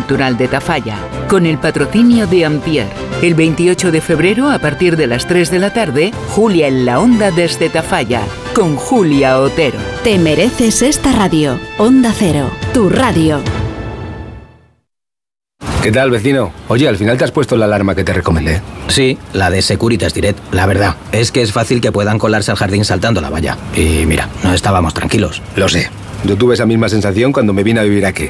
de Tafalla, con el patrocinio de Ampier. El 28 de febrero, a partir de las 3 de la tarde, Julia en la Onda desde Tafalla, con Julia Otero. Te mereces esta radio. Onda Cero, tu radio. ¿Qué tal, vecino? Oye, al final te has puesto la alarma que te recomendé. Sí, la de Securitas Direct. La verdad, es que es fácil que puedan colarse al jardín saltando la valla. Y mira, no estábamos tranquilos. Lo sé. Yo tuve esa misma sensación cuando me vine a vivir aquí.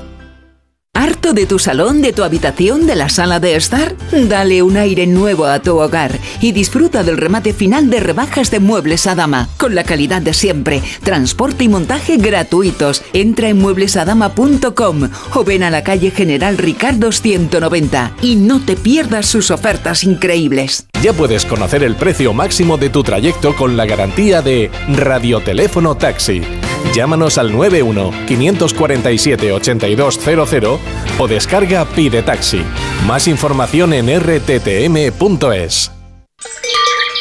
¿Harto de tu salón, de tu habitación, de la sala de estar? Dale un aire nuevo a tu hogar y disfruta del remate final de rebajas de muebles a dama, con la calidad de siempre, transporte y montaje gratuitos. Entra en mueblesadama.com o ven a la calle General Ricardo 190 y no te pierdas sus ofertas increíbles. Ya puedes conocer el precio máximo de tu trayecto con la garantía de Radioteléfono Taxi. Llámanos al 91 547 8200 o descarga Pide Taxi. Más información en rttm.es.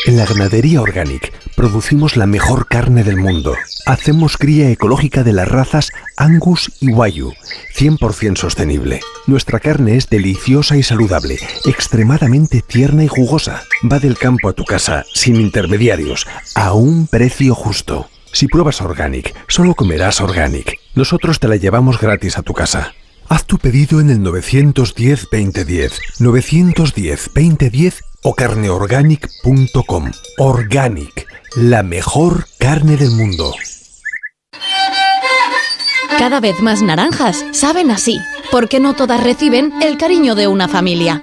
En la ganadería Organic producimos la mejor carne del mundo. Hacemos cría ecológica de las razas Angus y Wayu, 100% sostenible. Nuestra carne es deliciosa y saludable, extremadamente tierna y jugosa. Va del campo a tu casa, sin intermediarios, a un precio justo. Si pruebas Organic, solo comerás Organic. Nosotros te la llevamos gratis a tu casa. Haz tu pedido en el 910-2010, 910-2010 o carneorganic.com. Organic, la mejor carne del mundo. Cada vez más naranjas saben así, porque no todas reciben el cariño de una familia.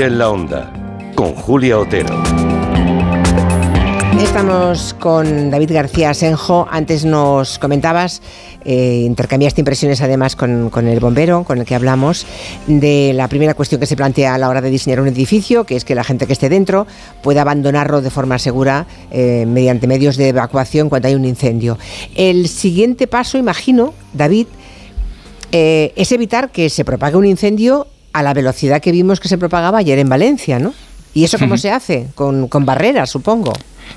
En la Onda, con Julia Otero. Estamos con David García Senjo. Antes nos comentabas, eh, intercambiaste impresiones además con, con el bombero con el que hablamos, de la primera cuestión que se plantea a la hora de diseñar un edificio, que es que la gente que esté dentro pueda abandonarlo de forma segura eh, mediante medios de evacuación cuando hay un incendio. El siguiente paso, imagino, David, eh, es evitar que se propague un incendio a la velocidad que vimos que se propagaba ayer en Valencia, ¿no? ¿Y eso cómo se hace? Con, con barreras, supongo.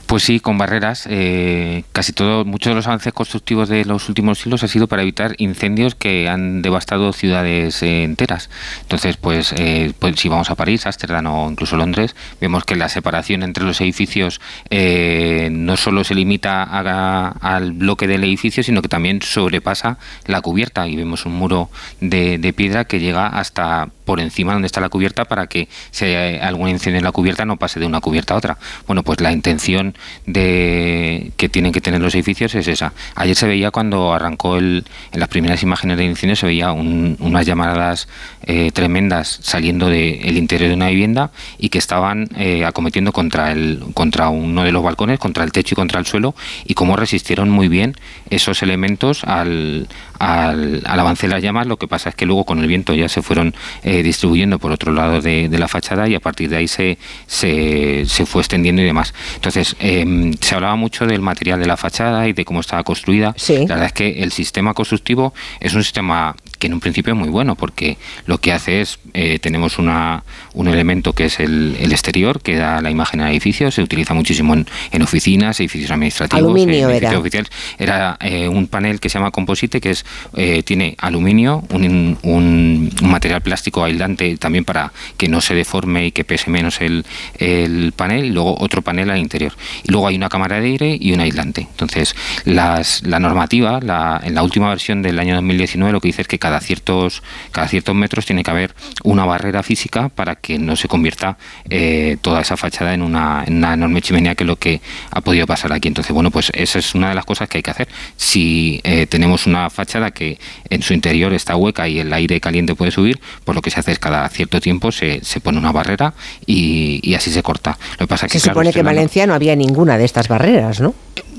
Pues sí, con barreras. eh, casi todo, muchos de los avances constructivos de los últimos siglos ha sido para evitar incendios que han devastado ciudades eh, enteras. Entonces, pues, eh, pues si vamos a París, Ámsterdam o incluso Londres, vemos que la separación entre los edificios eh, no solo se limita a- al bloque del edificio, sino que también sobrepasa la cubierta y vemos un muro de, de piedra que llega hasta por encima donde está la cubierta para que si hay algún incendio en la cubierta no pase de una cubierta a otra. Bueno, pues la intención de que tienen que tener los edificios es esa. Ayer se veía cuando arrancó el, en las primeras imágenes de incendio se veía un- unas llamadas eh, tremendas saliendo del interior de una vivienda y que estaban eh, acometiendo contra el contra uno de los balcones, contra el techo y contra el suelo y cómo resistieron muy bien esos elementos al, al, al avance de las llamas. Lo que pasa es que luego con el viento ya se fueron eh, distribuyendo por otro lado de, de la fachada y a partir de ahí se, se, se fue extendiendo y demás. Entonces, eh, se hablaba mucho del material de la fachada y de cómo estaba construida. La verdad es que el sistema constructivo es un sistema que en un principio es muy bueno porque lo que hace es, eh, tenemos una, un elemento que es el, el exterior que da la imagen al edificio, se utiliza muchísimo en, en oficinas, edificios administrativos, Aluminio en era. edificios oficiales. Era eh, un panel que se llama composite, que es eh, tiene aluminio, un, un- un material plástico aislante también para que no se deforme y que pese menos el, el panel, y luego otro panel al interior. Y luego hay una cámara de aire y un aislante. Entonces, las, la normativa, la, en la última versión del año 2019, lo que dice es que cada cada ciertos, cada ciertos metros tiene que haber una barrera física para que no se convierta eh, toda esa fachada en una, en una enorme chimenea que es lo que ha podido pasar aquí. Entonces, bueno, pues esa es una de las cosas que hay que hacer. Si eh, tenemos una fachada que en su interior está hueca y el aire caliente puede subir, pues lo que se hace es cada cierto tiempo se, se pone una barrera y, así se corta. Lo que pasa se supone que en Valencia no había ninguna de estas barreras, ¿no?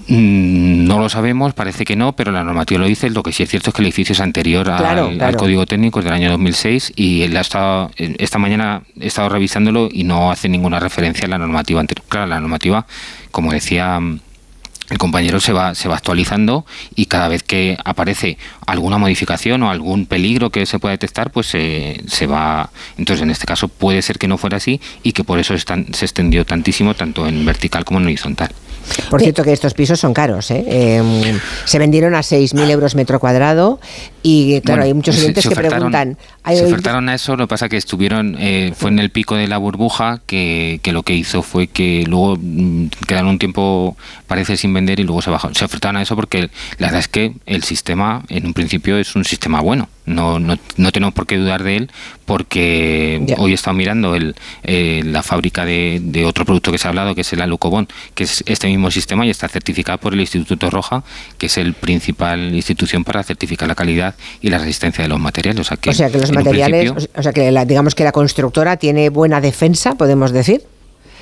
Mm, no lo sabemos, parece que no, pero la normativa lo dice. Lo que sí es cierto es que el edificio es anterior al, Código Técnico del año 2006 y él ha estado, esta mañana he estado revisándolo y no hace ninguna referencia a la normativa anterior. Claro, la normativa, como decía el compañero se va, se va actualizando y cada vez que aparece alguna modificación o algún peligro que se pueda detectar, pues se, se va. Entonces, en este caso puede ser que no fuera así y que por eso se extendió tantísimo, tanto en vertical como en horizontal. Por cierto que estos pisos son caros, ¿eh? Em, se vendieron a 6.000 euros metro cuadrado y claro, hay muchos clientes que preguntan... se ofertaron a eso, lo que pasa que estuvieron, eh, fue en el pico de la burbuja que, que lo que hizo fue que luego mm, quedaron un tiempo, parece sin vender y luego se bajó. Se ofertaron a eso porque la verdad es que el sistema en un principio es un sistema bueno. No, no, no tenemos por qué dudar de él porque hoy he estado mirando el, eh, la fábrica de, de, otro producto que se ha hablado, que es el Alucobón, que es este mismo sistema y está certificado por el Instituto Roja, que es el principal institución para certificar la calidad y la resistencia de los materiales. O sea que, los materiales, o sea que digamos que la constructora tiene buena defensa, podemos decir.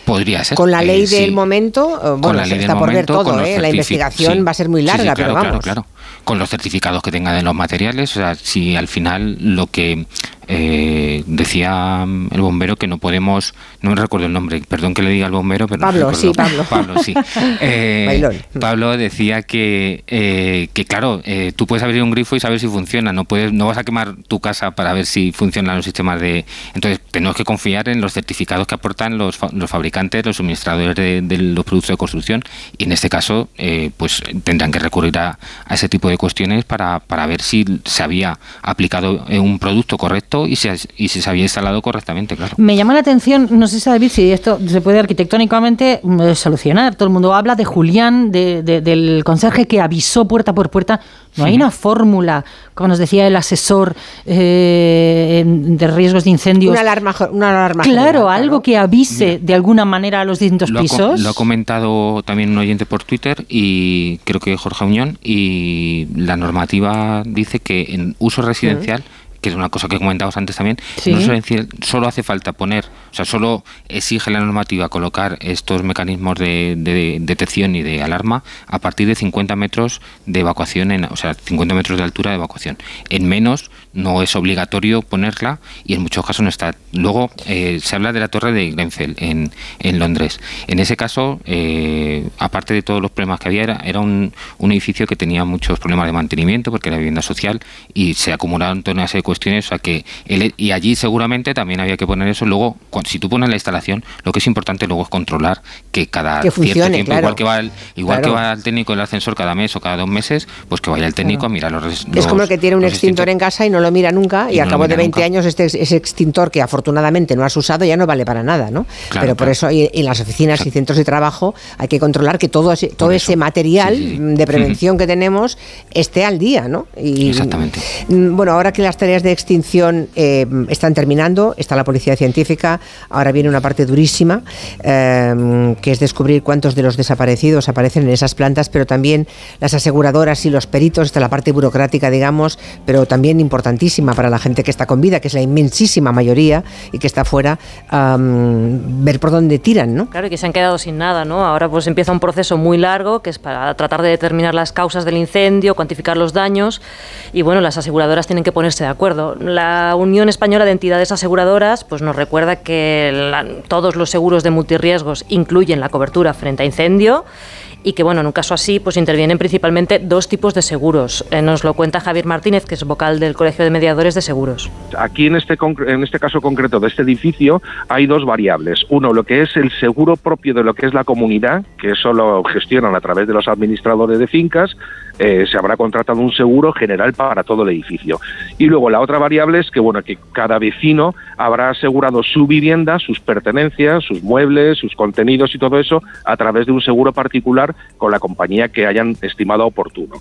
Podría ser. Con la ley eh, del momento, bueno, está por ver todo, ¿eh? la investigación va a ser muy larga, pero vamos. Claro, claro. Con los certificados que tengan de los materiales, o sea, si al final lo que eh, decía el bombero que no podemos, no me recuerdo el nombre, perdón que le diga al bombero, pero Pablo, sí, Pablo. Pablo, sí. Eh, Pablo decía que, eh, que claro, tú puedes abrir un grifo y saber si funciona, no puedes, no vas a quemar tu casa para ver si funcionan los sistemas de. Entonces tenemos que confiar en los certificados que aportan los, los fabricantes, los suministradores de, los productos de construcción y en este caso, pues tendrán que recurrir a, a, ese tipo de cuestiones para, para ver si se había aplicado un producto correcto y, se, y se había instalado correctamente, claro. Me llama la atención, no sé si David, si esto se puede arquitectónicamente mm, solucionar. Todo el mundo habla de Julián, de, del conserje que avisó puerta por puerta. No hay una fórmula, como nos decía el asesor eh, de riesgos de incendios. Una alarma. Una alarma claro, algo que avise de alguna manera a los distintos pisos. lo ha comentado también un oyente por Twitter y creo que Jorge Unión y la normativa dice que en uso residencial que es una cosa que comentábamos antes también, solo hace falta poner, o sea, solo exige la normativa colocar estos mecanismos de, detección y de alarma a partir de 50 metros de evacuación, en, o sea, 50 metros de altura de evacuación. En menos no es obligatorio ponerla y en muchos casos no está. Luego eh, se habla de la torre de Grenfell en, en Londres. En ese caso, eh, aparte de todos los problemas que había, era, era un, un, edificio que tenía muchos problemas de mantenimiento porque era vivienda social y se acumularon toda una serie de cuestiones. O sea que y allí seguramente también había que poner eso. Luego, si tú pones la instalación, lo que es importante luego es controlar que cada cierto tiempo, igual que va el, igual que va el técnico del ascensor cada mes o cada dos meses, pues que vaya el técnico a mirar los, Es como el que tiene un extintor en casa y no lo mira nunca y, al cabo de 20 años este ese extintor que afortunadamente no has usado ya no vale para nada, ¿no? Pero por eso en las oficinas y centros de trabajo hay que controlar que todo ese, todo ese material de prevención que tenemos esté al día, ¿no? Y, Exactamente. Mm, bueno, ahora que las tareas de extinción eh, están terminando, está la policía científica, ahora viene una parte durísima, eh, que es descubrir cuántos de los desaparecidos aparecen en esas plantas, pero también las aseguradoras y los peritos, está la parte burocrática, digamos, pero también importantísima para la gente que está con vida, que es la inmensísima mayoría y que está fuera, ver por dónde tiran, ¿no? Claro, y que se han quedado sin nada, ¿no? Ahora pues empieza un proceso muy largo que es para tratar de determinar las causas del incendio, cuantificar los daños y bueno, las aseguradoras tienen que ponerse de acuerdo. La Unión Española de Entidades Aseguradoras pues nos recuerda que todos los seguros de multirriesgos incluyen la cobertura frente a incendio y que, bueno, en un caso así, pues intervienen principalmente dos tipos de seguros. Eh, nos lo cuenta Javier Martínez, que es vocal del Colegio de Mediadores de Seguros. Aquí, en este, en este caso concreto de este edificio, hay dos variables. Uno, lo que es el seguro propio de lo que es la comunidad, que eso lo gestionan a través de los administradores de fincas, eh, se habrá contratado un seguro general para todo el edificio. Y luego la otra variable es que, bueno, que cada vecino habrá asegurado su vivienda, sus pertenencias, sus muebles, sus contenidos y todo eso a través de un seguro particular con la compañía que hayan estimado oportuno.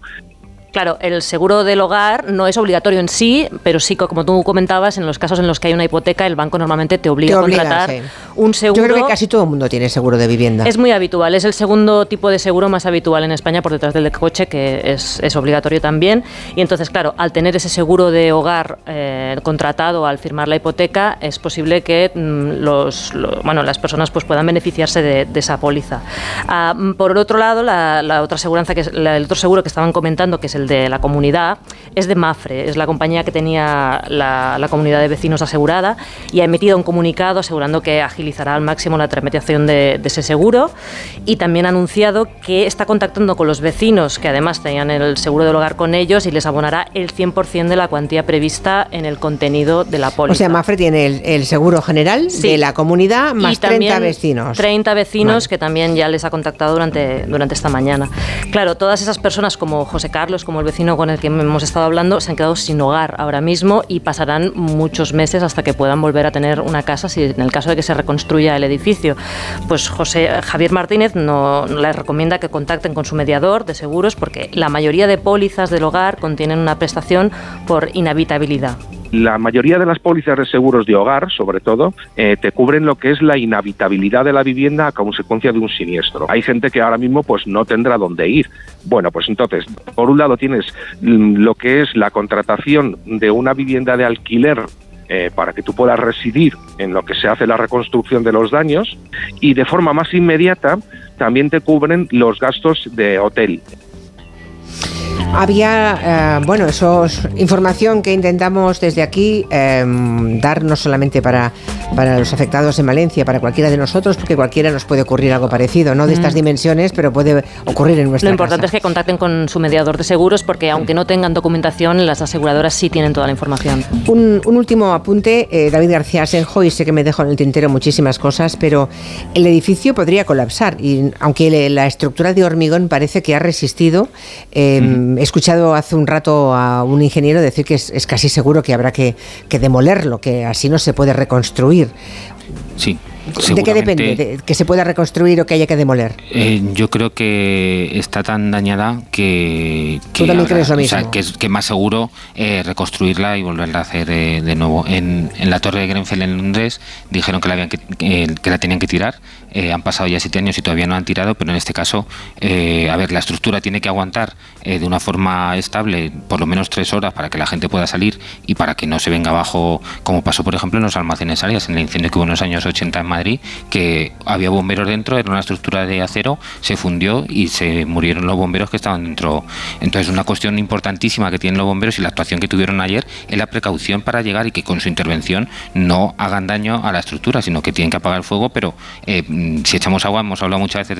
Claro, el seguro del hogar no es obligatorio en sí, pero sí, como tú comentabas, en los casos en los que hay una hipoteca, el banco normalmente te obliga, a contratar un seguro. Yo creo que casi todo el mundo tiene seguro de vivienda. Es muy habitual, es el segundo tipo de seguro más habitual en España por detrás del de coche, que es, es obligatorio también. Y entonces, claro, al tener ese seguro de hogar eh, contratado al firmar la hipoteca, es posible que mm, los, bueno, las personas pues, puedan beneficiarse de, esa póliza. Ah, mm, por otro lado, la, otra aseguranza que es, el otro seguro que estaban comentando, que es el de la comunidad, es de Mafre, es la compañía que tenía la, comunidad de vecinos asegurada y ha emitido un comunicado asegurando que agilizará al máximo la tramitación de, ese seguro y también ha anunciado que está contactando con los vecinos que además tenían el seguro del hogar con ellos y les abonará el 100% de la cuantía prevista en el contenido de la póliza. O sea, Mafre tiene el, seguro general de la comunidad más 30 vecinos. 30 vecinos que también ya les ha contactado durante, durante esta mañana. Claro, todas esas personas como José Carlos, como el vecino con el que hemos estado hablando, se han quedado sin hogar ahora mismo y pasarán muchos meses hasta que puedan volver a tener una casa si en el caso de que se reconstruya el edificio. Pues José Javier Martínez no, les recomienda que contacten con su mediador de seguros porque la mayoría de pólizas del hogar contienen una prestación por inhabitabilidad. La mayoría de las pólizas de seguros de hogar, sobre todo, eh, te cubren lo que es la inhabitabilidad de la vivienda a consecuencia de un siniestro. Hay gente que ahora mismo pues no tendrá dónde ir. Bueno, pues entonces, por un lado tienes mm, lo que es la contratación de una vivienda de alquiler eh, para que tú puedas residir en lo que se hace la reconstrucción de los daños y de forma más inmediata también te cubren los gastos de hotel. Había, eh, bueno, eso es información que intentamos desde aquí em, dar no solamente para, para los afectados en Valencia, para cualquiera de nosotros, porque cualquiera nos puede ocurrir algo parecido, no de estas mm. dimensiones, pero puede ocurrir en nuestra Lo importante es que contacten con su mediador de seguros, porque aunque no tengan documentación, las aseguradoras sí tienen toda la información. Un, último apunte, eh, David García Senjo, y sé que me dejo en el tintero muchísimas cosas, pero el edificio podría colapsar, y aunque la estructura de hormigón parece que ha resistido, em, he escuchado hace un rato a un ingeniero decir que es, casi seguro que habrá que, que demolerlo, que así no se puede reconstruir. Sí. ¿De qué depende? ¿Que se pueda reconstruir o que haya que demoler? Eh, yo creo que está tan dañada que, que, que es más seguro eh, reconstruirla y volverla a hacer eh, de nuevo. En, la torre de Grenfell en Londres dijeron que la, habían que la tenían que tirar. Han pasado ya siete años y todavía no han tirado, pero en este caso, a ver, la estructura tiene que aguantar de una forma estable por lo menos tres horas para que la gente pueda salir y para que no se venga abajo, como pasó por ejemplo en los almacenes áreas, en el incendio que hubo en los años 80 en Madrid que había bomberos dentro, era una estructura de acero, se fundió y se murieron los bomberos que estaban dentro. Entonces, una cuestión importantísima que tienen los bomberos y la actuación que tuvieron ayer es la precaución para llegar y que con su intervención no hagan daño a la estructura, sino que tienen que apagar el fuego, pero eh, si echamos agua, hemos hablado muchas veces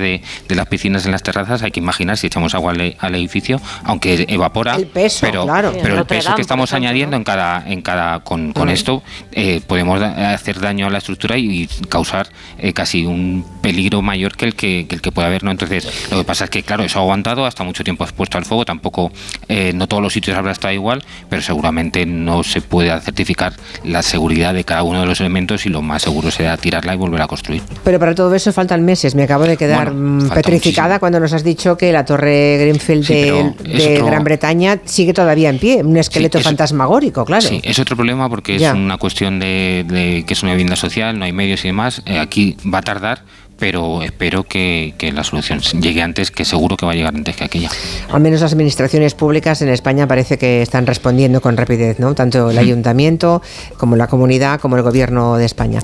de, las piscinas en las terrazas, hay que imaginar si echamos agua al, edificio, aunque evapora, el peso, pero, claro. pero el peso que estamos añadiendo en cada, en cada con, esto, eh, podemos hacer daño a la estructura y causar eh, casi un peligro mayor que el que, el que puede haber. ¿no? Entonces, lo que pasa es que, claro, eso ha aguantado, hasta mucho tiempo expuesto al fuego, tampoco, eh, no todos los sitios habrá estado igual, pero seguramente no se puede certificar la seguridad de cada uno de los elementos y lo más seguro será tirarla y volver a construir. Pero para todo eso faltan meses. Me acabo de quedar mm, petrificada cuando nos has dicho que la torre Greenfield de, Gran Bretaña sigue todavía en pie, un esqueleto fantasmagórico, claro. Sí, es otro problema porque es una cuestión de que es una vivienda social, no hay medios y demás, eh, aquí va a tardar, pero espero que, la solución llegue antes, que seguro que va a llegar antes que aquella. Al menos las administraciones públicas en España parece que están respondiendo con rapidez, ¿no? Tanto el ayuntamiento como la comunidad como el gobierno de España.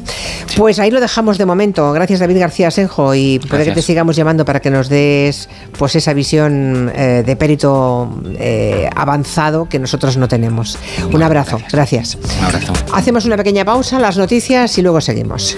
Pues ahí lo dejamos de momento. Gracias David García Senjo y puede que te sigamos llamando para que nos des pues esa visión eh, de perito eh, avanzado que nosotros no tenemos. Un abrazo. Gracias. Un abrazo. Hacemos una pequeña pausa, las noticias y luego seguimos.